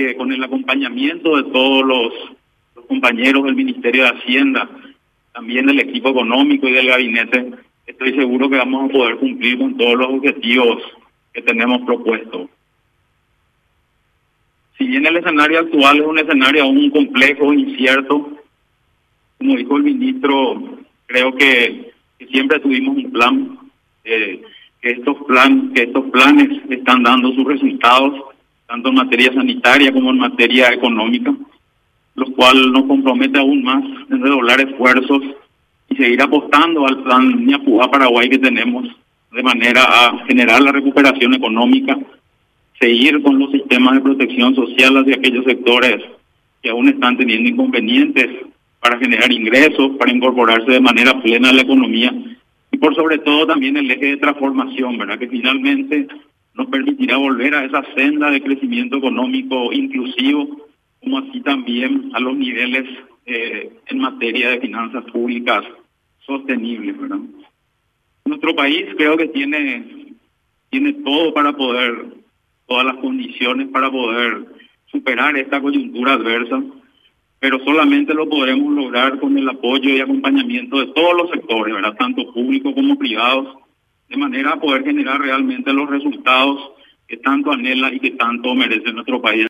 que con el acompañamiento de todos los, compañeros del Ministerio de Hacienda, también del equipo económico y del gabinete, estoy seguro que vamos a poder cumplir con todos los objetivos que tenemos propuestos. Si bien el escenario actual es un escenario aún complejo, incierto, como dijo el ministro, creo que, siempre tuvimos un plan, eh, estos plan, que estos planes están dando sus resultados, tanto en materia sanitaria como en materia económica, lo cual nos compromete aún más en redoblar esfuerzos y seguir apostando al plan Ñapúa Paraguay que tenemos de manera a generar la recuperación económica, seguir con los sistemas de protección social hacia aquellos sectores que aún están teniendo inconvenientes para generar ingresos, para incorporarse de manera plena a la economía y por sobre todo también el eje de transformación, ¿verdad? Que finalmente nos permitirá volver a esa senda de crecimiento económico inclusivo, como así también a los niveles eh, en materia de finanzas públicas sostenibles, ¿verdad? Nuestro país creo que tiene tiene todo para poder, todas las condiciones para poder superar esta coyuntura adversa pero solamente lo podremos lograr con el apoyo y acompañamiento de todos los sectores, tanto públicos como privados, de manera a poder generar realmente los resultados que tanto anhela y que tanto merece nuestro país.